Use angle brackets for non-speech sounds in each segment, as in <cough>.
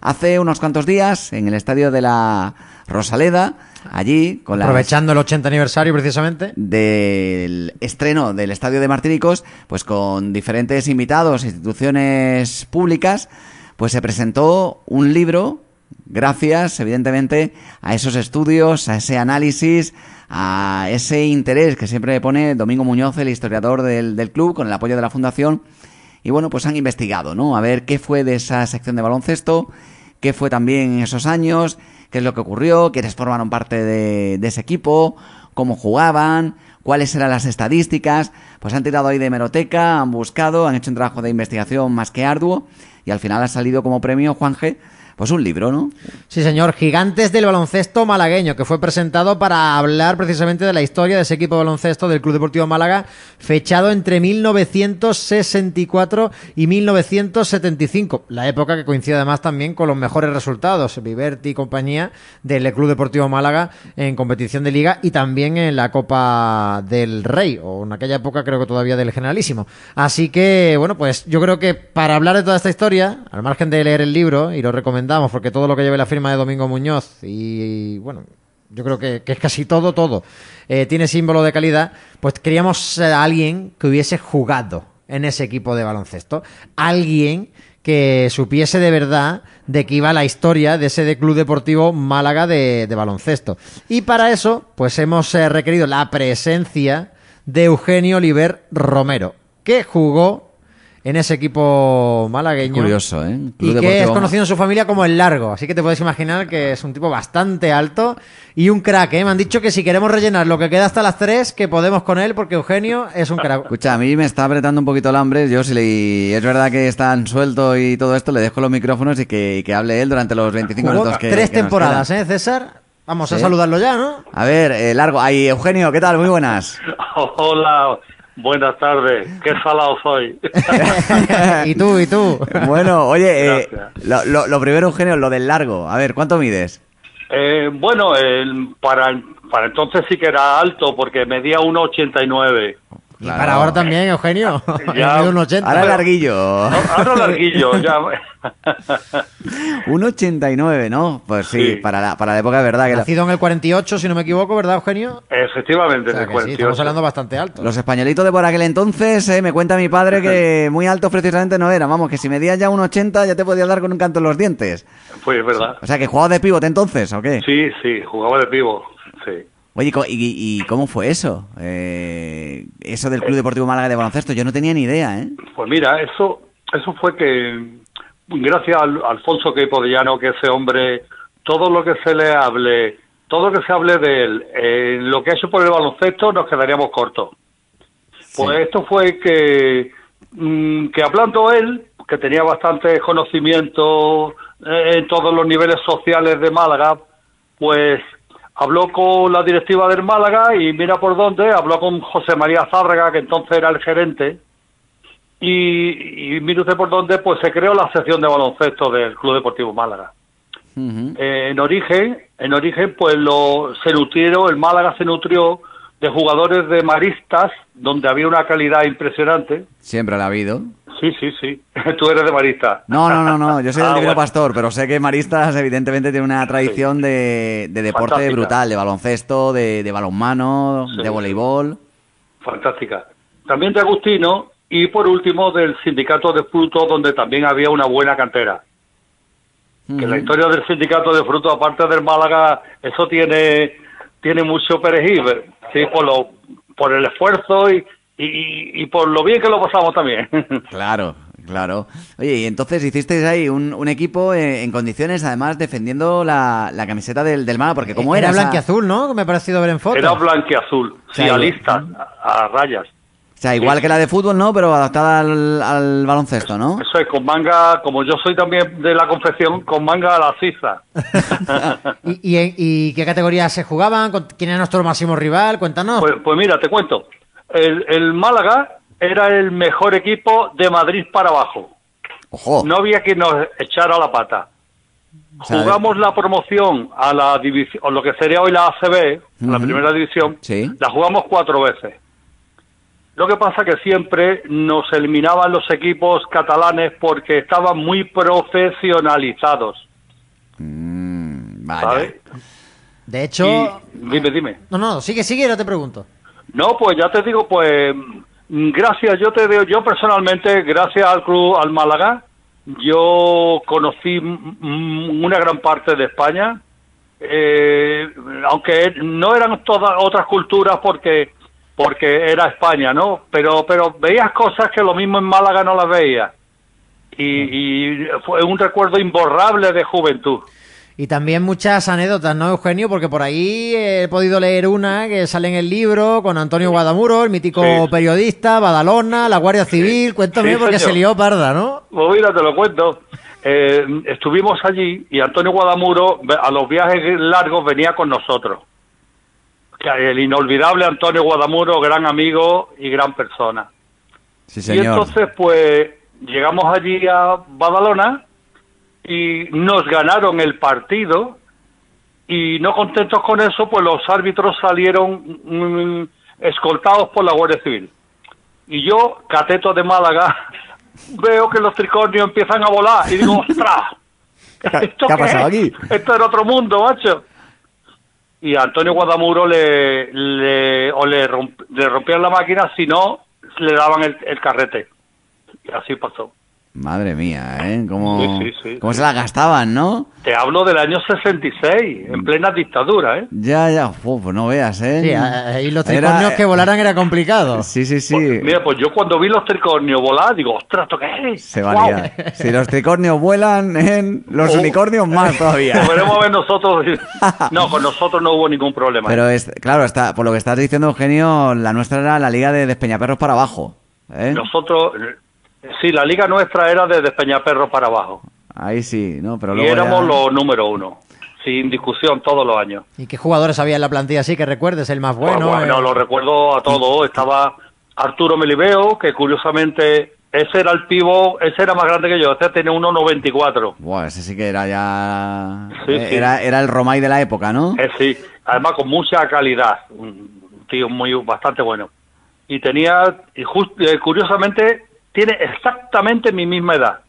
hace unos cuantos días en el estadio de la Rosaleda, allí con aprovechando el 80 aniversario precisamente del estreno del estadio de Martínicos, pues con diferentes invitados, instituciones públicas, pues se presentó un libro gracias evidentemente a esos estudios, a ese análisis, a ese interés que siempre pone Domingo Muñoz, el historiador del, del club, con el apoyo de la fundación. Y bueno, pues han investigado, ¿no? A ver qué fue de esa sección de baloncesto, qué fue también en esos años, qué es lo que ocurrió, quiénes formaron parte de, ese equipo, cómo jugaban, cuáles eran las estadísticas. Pues han tirado ahí de hemeroteca, han buscado, han hecho un trabajo de investigación más que arduo y al final ha salido como premio Juan G pues un libro, ¿no? Sí, señor. Gigantes del baloncesto malagueño, que fue presentado para hablar precisamente de la historia de ese equipo de baloncesto del Club Deportivo Málaga, fechado entre 1964 y 1975. La época que coincide además también con los mejores resultados, Viverti y compañía del Club Deportivo Málaga en competición de liga y también en la Copa del Rey, o en aquella época creo que todavía del Generalísimo. Así que, bueno, pues yo creo que para hablar de toda esta historia, al margen de leer el libro, y lo porque todo lo que lleve la firma de Domingo Muñoz y, bueno, yo creo que, es casi todo, todo, eh, tiene símbolo de calidad, pues queríamos a alguien que hubiese jugado en ese equipo de baloncesto. Alguien que supiese de verdad de qué iba la historia de ese Club Deportivo Málaga de, baloncesto. Y para eso, pues hemos eh, requerido la presencia de Eugenio Oliver Romero, que jugó en ese equipo malagueño. Curioso, ¿eh? y que es conocido en su familia como el Largo. Así que te puedes imaginar que es un tipo bastante alto y un crack, ¿eh? Me han dicho que si queremos rellenar lo que queda hasta las 3, que podemos con él, porque Eugenio es un crack. Escucha, a mí me está apretando un poquito el hambre. Yo, si le... es verdad que están suelto y todo esto, le dejo los micrófonos y que, hable él durante los 25 minutos que. Tres temporadas, ¿eh, César? Vamos a saludarlo ya, ¿no? A ver, eh, Largo. Ahí, Eugenio, ¿qué tal? Muy buenas. <laughs> Hola. Buenas tardes, qué salado soy. <laughs> ¿Y tú, y tú? Bueno, oye, eh, lo, primero, Eugenio, lo del largo. A ver, ¿cuánto mides? Eh, bueno, para, para entonces sí que era alto, porque medía 1,89. Y para ahora también, Eugenio. <laughs> Ya, un 80. Ahora larguillo. Ahora larguillo, ya. un 89, ¿no? Pues sí, Para, la, para la época de verdad. Que Nacido en el 48, si no me equivoco, ¿verdad, Eugenio? Efectivamente, en el 48. Sí, estamos hablando bastante alto. Los españolitos de por aquel entonces, eh, me cuenta mi padre que muy alto precisamente no era. Vamos, que si medías ya un 80 ya te podías dar con un canto en los dientes. Pues es verdad. O sea, que jugaba de pivote entonces, ¿o qué? Sí, sí, jugaba de pivote, sí. Oye, ¿y, cómo fue eso? Eh, eso del Club Deportivo Málaga de baloncesto, yo no tenía ni idea, ¿eh? Pues mira, eso, eso fue que, gracias a Alfonso Queipodellano, que ese hombre, todo lo que se le hable, todo lo que se hable de él, eh, lo que ha hecho por el baloncesto, nos quedaríamos cortos. Pues esto fue que, mm, que hablando él, que tenía bastante conocimiento eh, en todos los niveles sociales de Málaga, pues habló con la directiva del Málaga y mira por dónde, habló con José María Zárraga, que entonces era el gerente, y, y mire usted por dónde, pues se creó la sección de baloncesto del Club Deportivo Málaga. Eh, en origen, en origen, pues lo, se nutrieron, el Málaga se nutrió de jugadores de maristas, donde había una calidad impresionante. Siempre la ha habido. Sí, sí, sí. <laughs> Tú eres de Marista. No, no, no, no. Yo soy del ah, Divino Pastor, pero sé que Maristas evidentemente tiene una tradición de, deporte brutal, de baloncesto, de, de balonmano, de voleibol. Fantástica. También de Agustino y por último del Sindicato de Frutos, donde también había una buena cantera. Que la historia del Sindicato de Frutos, aparte del Málaga, eso tiene, tiene mucho perejil, sí, por, lo, por el esfuerzo y, y, por lo bien que lo pasamos también. <laughs> Claro, claro. Oye, y entonces hicisteis ahí un, equipo en, condiciones, además defendiendo la, camiseta del, del porque como era... Era blanquiazul, ¿no? Me ha parecido ver en foto. Era blanquiazul, sí, a listas, a, rayas. O sea, igual que la de fútbol, ¿no? Pero adaptada al, baloncesto, ¿no? Eso es, con manga, como yo soy también de la confección, con manga a la sisa. <laughs> ¿Y, y, qué categorías se jugaban? ¿Quién era nuestro máximo rival? Cuéntanos. Pues, pues mira, te cuento el, Málaga era el mejor equipo de Madrid para abajo. No había que nos echara la pata. Jugamos la promoción a la división, o lo que sería hoy la ACB, la primera división, la jugamos cuatro veces. Lo que pasa que siempre nos eliminaban los equipos catalanes porque estaban muy profesionalizados. Vaya. ¿sabes? De hecho... Y- dime, dime. No, no, sigue, sigue, no te pregunto. No, pues ya te digo, pues mm, gracias, yo te digo, yo personalmente, gracias al club, al Málaga, yo conocí mm, una gran parte de España, eh, aunque no eran todas otras culturas porque porque era España, ¿no? Pero pero veías cosas que lo mismo en Málaga no las veías. Y, y fue un recuerdo imborrable de juventud. Y también muchas anécdotas, ¿no, Eugenio? Porque por ahí he podido leer una que sale en el libro con Antonio Guadamuro, el mítico Sí. periodista, Badalona, la Guardia Civil. Cuéntame Sí, porque señor. se lió parda, ¿no? Pues mira, te lo cuento. Eh, estuvimos allí y Antonio Guadamuro a los viajes largos venía con nosotros. El inolvidable Antonio Guadamuro, gran amigo y gran persona. Sí, Y señor. entonces, pues, llegamos allí a Badalona y nos ganaron el partido y no contentos con eso, pues los árbitros salieron mm, escoltados por la Guardia Civil. Y yo, cateto de Málaga, <laughs> veo que los tricornios empiezan a volar y digo, ¡ostras! <laughs> ¿Esto ¿Qué ha pasado es? aquí? Esto era otro mundo, macho. Y a Antonio Guadamuro le, le, o le, romp- le rompían la máquina, si no, le daban el, el carrete. Y así pasó. Madre mía, ¿eh? ¿Cómo, Sí, sí, sí. cómo se la gastaban, no? Te hablo del año 66, en plena dictadura, ¿eh? Ya, ya. Uf, pues no veas, ¿eh? Sí, ahí los Era- tricornios que volaran era complicado. <laughs> Sí, sí, sí. Mira, pues yo cuando vi los tricornios volar, digo, ostras, ¿esto qué es? Se va a ¡Guau! liar. Si los tricornios vuelan, en los Oh. unicornios más todavía. <laughs> Lo veremos a ver nosotros. <laughs> No, con nosotros no hubo ningún problema. Pero es, claro, está, por lo que estás diciendo, Eugenio, la nuestra era la liga de Despeñaperros para abajo. ¿eh? Nosotros, eh, sí, la liga nuestra era de Despeñaperro para abajo. Ahí sí, ¿no? Pero y éramos ya- los número uno, sin discusión, todos los años. ¿Y qué jugadores había en la plantilla así que recuerdes? El más bueno. Pues bueno, eh, lo recuerdo a todos. Estaba Arturo Melibeo, que curiosamente ese era el pivo, ese era más grande que yo, ese tenía 1,94. Buah, ese sí que era ya... Sí, eh, sí. Era, era el Romay de la época, ¿no? Eh, sí, además con mucha calidad, un tío muy bastante bueno. Y tenía, y just- eh, curiosamente, tiene exactamente mi misma edad,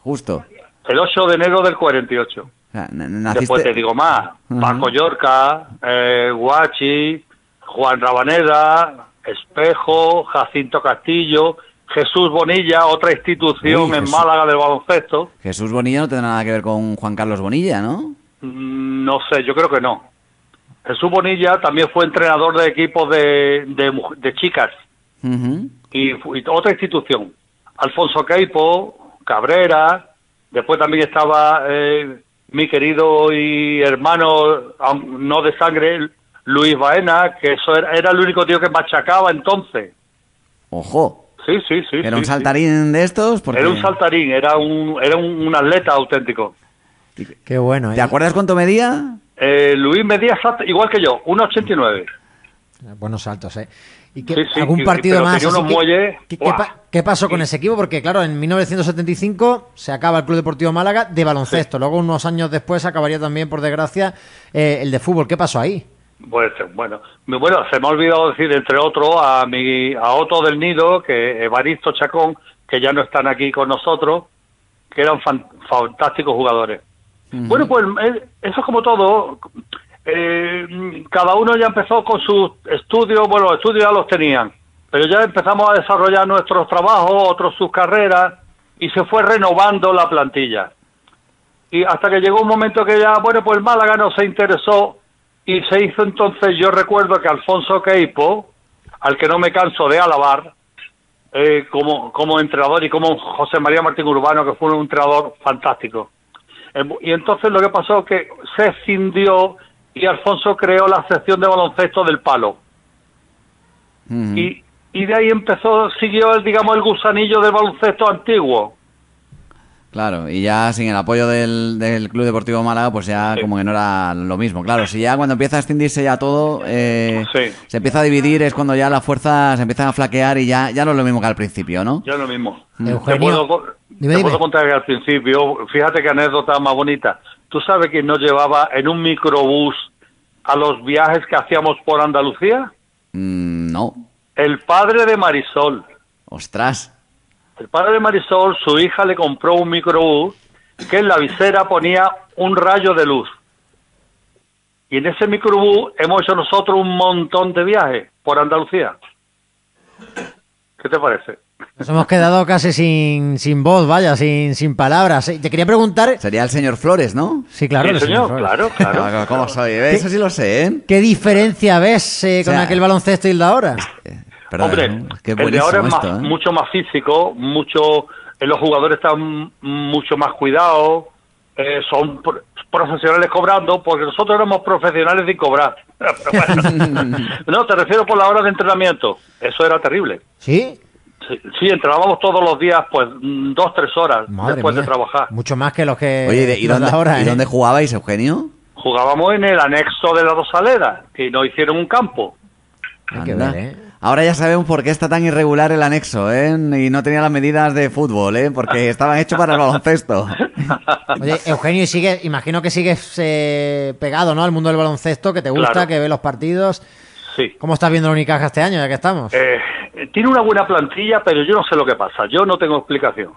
Justo. el 8 de enero del 48. O sea, n- naciste... Después te digo más. Paco Yorca, eh, Guachi, Juan Rabaneda, Espejo, Jacinto Castillo, Jesús Bonilla, otra institución Uy, en. Málaga del baloncesto. Jesús Bonilla no tiene nada que ver con Juan Carlos Bonilla, ¿no? Mm, No sé, yo creo que no. Jesús Bonilla también fue entrenador de equipos de, de, de chicas Y, otra institución. Alfonso Queipo, Cabrera, después también estaba eh, mi querido y hermano, no de sangre, Luis Baena, que eso era, era el único tío que machacaba entonces. Ojo. Sí, sí, sí. ¿Era sí, un sí. saltarín de estos? Porque... Era un saltarín, era un, era un, un atleta auténtico. Qué bueno, ¿eh? ¿Te acuerdas cuánto medía? Eh, Luis medía igual que yo, 1,89. Buenos saltos, ¿eh? ¿Y Sí, sí, algún partido pero más? tenía así unos que- muelles, ¿qué, qué pasó con ese equipo? Porque, claro, en 1975 se acaba el Club Deportivo Málaga de baloncesto. Luego, unos años después, acabaría también, por desgracia, eh, el de fútbol. ¿Qué pasó ahí? Pues bueno, bueno, se me ha olvidado decir, entre otros, a mi a Otto del Nido, que Evaristo Chacón, que ya no están aquí con nosotros, que eran fan- fantásticos jugadores. Bueno, pues eh, eso es como todo. Eh, cada uno ya empezó con sus estudios, bueno, los estudios ya los tenían, pero ya empezamos a desarrollar nuestros trabajos, otros sus carreras, y se fue renovando la plantilla. Y hasta que llegó un momento que ya, bueno, pues el Málaga no se interesó y se hizo entonces, yo recuerdo que Alfonso Queipo, al que no me canso de alabar, eh, como, como entrenador y como José María Martín Urbano, que fue un entrenador fantástico. Eh, Y entonces lo que pasó es que se escindió y Alfonso creó la sección de baloncesto del palo. Y, y de ahí empezó, siguió el, digamos, el gusanillo del baloncesto antiguo. Claro, y ya sin el apoyo del, del Club Deportivo Málaga, pues ya Sí. como que no era lo mismo. Claro, si ya cuando empieza a extindirse ya todo, eh, Sí. se empieza a dividir, es cuando ya las fuerzas empiezan a flaquear y ya, ya no es lo mismo que al principio, ¿no? Ya es lo mismo. Eugenio, Te puedo, dime, te dime. puedo contar que al principio, fíjate qué anécdota más bonita. ¿Tú sabes quién nos llevaba en un microbús a los viajes que hacíamos por Andalucía? Mm, no. El padre de Marisol. Ostras. El padre de Marisol, su hija le compró un microbús que en la visera ponía un rayo de luz. Y en ese microbús hemos hecho nosotros un montón de viajes por Andalucía. ¿Qué te parece? Nos hemos quedado casi sin, sin voz, vaya, sin, sin palabras. Eh, Te quería preguntar. Sería el señor Flores, ¿no? Sí, claro. Sí, el señor, claro, claro. <laughs> ¿Cómo soy? ¿eh? Eso sí lo sé, ¿eh? ¿Qué diferencia ves eh, con O sea, aquel baloncesto y el de ahora? Perdón, Hombre, ¿no? Qué el de ahora es más- ¿eh? mucho más físico, mucho, eh, los jugadores están mucho más cuidados, eh, son pro- profesionales cobrando, porque nosotros éramos profesionales sin cobrar. <laughs> <laughs> No, te refiero por la hora de entrenamiento. Eso era terrible. ¿Sí? Sí, entrenábamos todos los días, pues mm, dos, tres horas Madre después mía. de trabajar. Mucho más que los que. Oye, ¿y de- ¿y los de dónde, ahora, ¿y ¿eh? dónde jugabais, Eugenio? Jugábamos en el anexo de la Rosaleda, que nos hicieron un campo. Hay que ver, ¿eh? Ahora ya sabemos por qué está tan irregular el anexo, ¿eh? Y no tenía las medidas de fútbol, ¿eh? Porque <laughs> estaban hechos para el baloncesto. <laughs> Oye, Eugenio, y sigue, imagino que sigues eh, pegado, ¿no? Al mundo del baloncesto, que te gusta, Claro. que ves los partidos. Sí. ¿Cómo estás viendo la Unicaja este año, ya que estamos? Eh, tiene una buena plantilla, pero yo no sé lo que pasa. Yo no tengo explicación.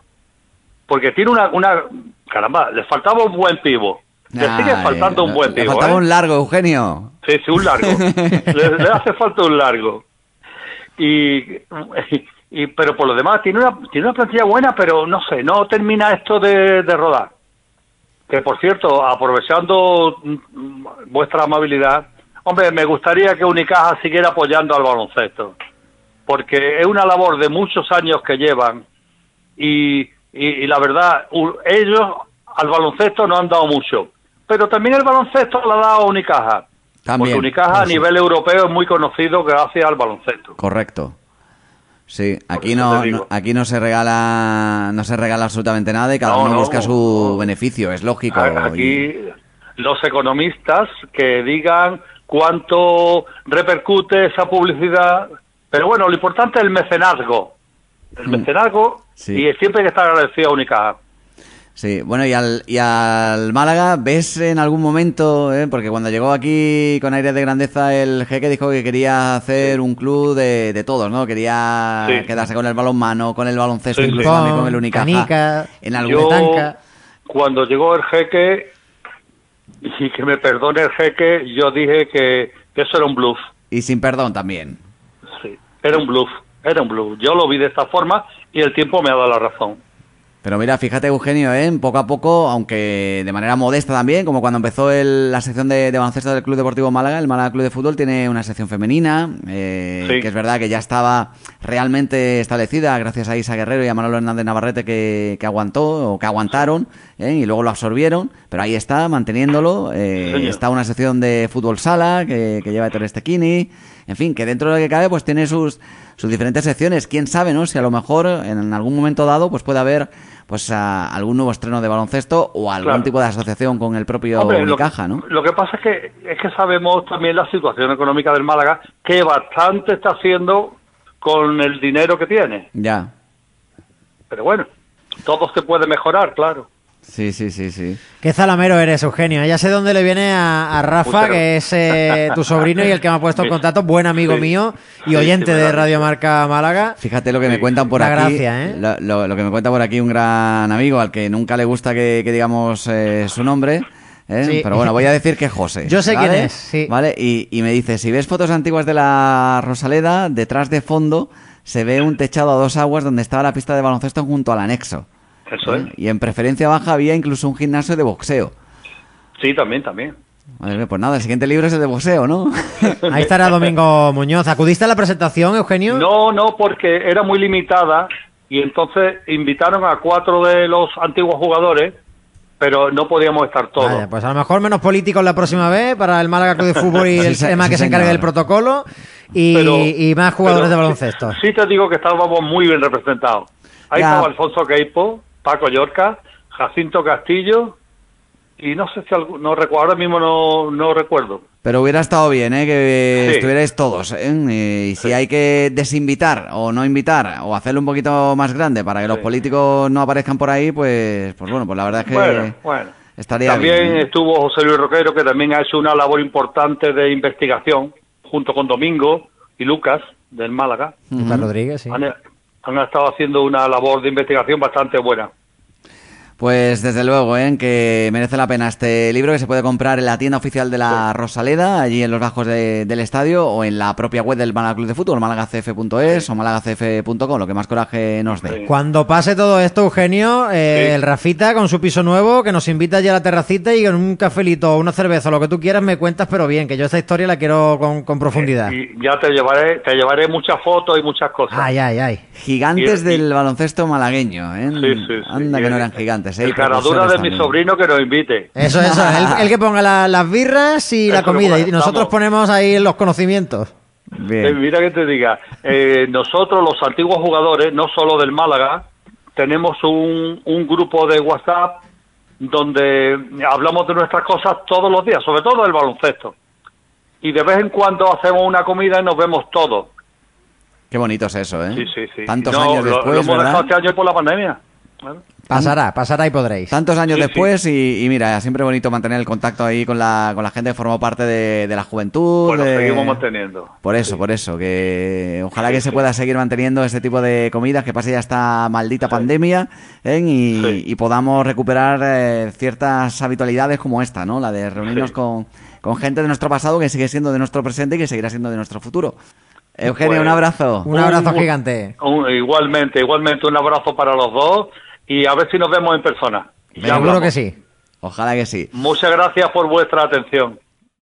Porque tiene una, una caramba, le faltaba un buen pivo. Le sigue faltando un buen Le pivo. faltaba ¿eh? un largo, Eugenio. Sí, sí, un largo. <laughs> le, le hace falta un largo. Y, y pero por lo demás tiene una tiene una plantilla buena, pero no sé, no termina esto de, de rodar. Que por cierto, aprovechando mm, vuestra amabilidad, hombre, me gustaría que Unicaja siguiera apoyando al baloncesto, porque es una labor de muchos años que llevan y, y, y la verdad, ellos al baloncesto no han dado mucho, pero también el baloncesto le ha dado Unicaja. También. Porque Unicaja a nivel europeo es muy conocido gracias al baloncesto. Correcto. Sí, aquí no, aquí no se regala no se regala absolutamente nada y cada No, uno no, busca su beneficio, es lógico. Aquí los economistas que digan cuánto repercute esa publicidad, pero bueno, lo importante es el mecenazgo. El mecenazgo Mm. Sí. y siempre hay que estar agradecido a Unicaja. Sí, bueno, y al, y al Málaga, ¿ves en algún momento, eh? porque cuando llegó aquí con aire de grandeza el jeque dijo que quería hacer un club de, de todos, ¿no? Quería Sí. quedarse con el balonmano, con el baloncesto, Sí, incluso sí. también con el Unicaja. Canica, en algún Yo, tanca. cuando llegó el jeque, y que me perdone el jeque, yo dije que, que eso era un bluff. Y sin perdón también. Era un bluff, era un bluff. Yo lo vi de esta forma y el tiempo me ha dado la razón. Pero mira, fíjate Eugenio, ¿eh? poco a poco, aunque de manera modesta también, como cuando empezó el- la sección de, de baloncesto del Club Deportivo Málaga, el Málaga Club de Fútbol tiene una sección femenina, eh, Sí. que es verdad que ya estaba realmente establecida gracias a Isa Guerrero y a Manolo Hernández Navarrete que, que aguantó o que aguantaron ¿eh? y luego lo absorbieron, pero ahí está, manteniéndolo. eh, está una sección de fútbol sala que, que lleva Torres Tequini, en fin, que dentro de lo que cabe pues tiene sus, sus diferentes secciones. Quién sabe, ¿no? Si a lo mejor en algún momento dado pues puede haber pues a- algún nuevo estreno de baloncesto o algún Claro. tipo de asociación con el propio Hombre, Unicaja, ¿no? lo que pasa es que es que sabemos también la situación económica del Málaga, que bastante está haciendo con el dinero que tiene. Ya. Pero bueno, todo se puede mejorar, claro. Sí, sí, sí, sí. Qué zalamero eres, Eugenio. Ya sé dónde le viene a, a Rafa, que es eh, tu sobrino y el que me ha puesto en contacto, buen amigo Sí. mío y Sí, oyente sí, de Radio. Marca Málaga. Fíjate lo que me cuentan por Una aquí. gracia, ¿eh? lo, lo- lo que me cuenta por aquí un gran amigo al que nunca le gusta que, que digamos eh, su nombre. ¿eh? Sí. Pero bueno, voy a decir que es José. <laughs> Yo sé ¿vale? quién es, sí. Vale, y, y me dice: si ves fotos antiguas de la Rosaleda, detrás de fondo se ve un techado a dos aguas donde estaba la pista de baloncesto junto al anexo. Eso ¿eh? es. Y en preferencia baja había incluso un gimnasio de boxeo. Sí, también, también. Madre mía, pues nada, el siguiente libro es el de boxeo, ¿no? <laughs> Ahí estará Domingo Muñoz. ¿Acudiste a la presentación, Eugenio? No, no, porque era muy limitada y entonces invitaron a cuatro de los antiguos jugadores, pero no podíamos estar todos. Vaya, pues a lo mejor menos políticos la próxima vez para el Málaga Club de Fútbol y <laughs> Sí, el se- tema sí, que se encargue del protocolo y, Pero- y más jugadores pero de baloncesto. Sí, sí te digo que estábamos muy bien representados. Ahí Ya. estaba Alfonso Queipo, Paco Llorca, Jacinto Castillo y no sé si algún- no recuerdo, ahora mismo no, no recuerdo. Pero hubiera estado bien, ¿eh? Que Sí. estuvierais todos, ¿eh? Y si hay que desinvitar o no invitar o hacerlo un poquito más grande para que los políticos no aparezcan por ahí, pues, pues bueno, pues la verdad es que Bueno, bueno. estaría También bien. ¿eh? estuvo José Luis Roquero, que también ha hecho una labor importante de investigación, junto con Domingo y Lucas, del Málaga. Lucas Rodríguez, sí. Han, han estado haciendo una labor de investigación bastante buena. Pues desde luego, ¿eh? que merece la pena este libro que se puede comprar en la tienda oficial de la Rosaleda, allí en los bajos de- del estadio, o en la propia web del Málaga Club de Fútbol, malagacf.es o malagacf.com, lo que más coraje nos dé. Sí. Cuando pase todo esto, Eugenio, eh, Sí. el Rafita con su piso nuevo, que nos invita ya a la terracita y con un cafelito o una cerveza, lo que tú quieras, me cuentas, pero bien, que yo esta historia la quiero con, con profundidad. Y ya te llevaré, te llevaré muchas fotos y muchas cosas. Ay, ay, ay. Gigantes Y- y- del baloncesto malagueño, ¿eh? Sí, sí, sí. Anda que Y no eran gigantes, ¿eh? Y El caradura de mi sobrino que nos invite. Eso, eso, <laughs> el, el que ponga la- las birras y la Eso lo comida, y nosotros ponemos ahí los conocimientos. Eh, mira que te diga, eh, nosotros los antiguos jugadores, no solo del Málaga, tenemos un, un grupo de WhatsApp donde hablamos de nuestras cosas todos los días, sobre todo del baloncesto. Y de vez en cuando hacemos una comida y nos vemos todos. Qué bonito es eso, ¿eh? Sí, sí, sí. Tantos No, años lo- lo, después, hemos ¿verdad? dejado este año por la pandemia. Bueno, Pasará, pasará y podréis. Tantos años Sí, sí. después y, y mira, siempre bonito mantener el contacto ahí con la, con la gente que formó parte de, de la juventud. Bueno, de- seguimos manteniendo. Por eso, por eso, que ojalá que se pueda seguir manteniendo este tipo de comidas, que pase ya esta maldita pandemia ¿eh? y, Sí. y podamos recuperar eh, ciertas habitualidades como esta, ¿no? La de reunirnos Sí. con, con gente de nuestro pasado que sigue siendo de nuestro presente y que seguirá siendo de nuestro futuro. Eugenio, Pues- un abrazo. Un abrazo Un- gigante. Un- igualmente, igualmente un abrazo para los dos y a ver si nos vemos en persona. Ya Seguro que sí. Ojalá que sí. Muchas gracias por vuestra atención.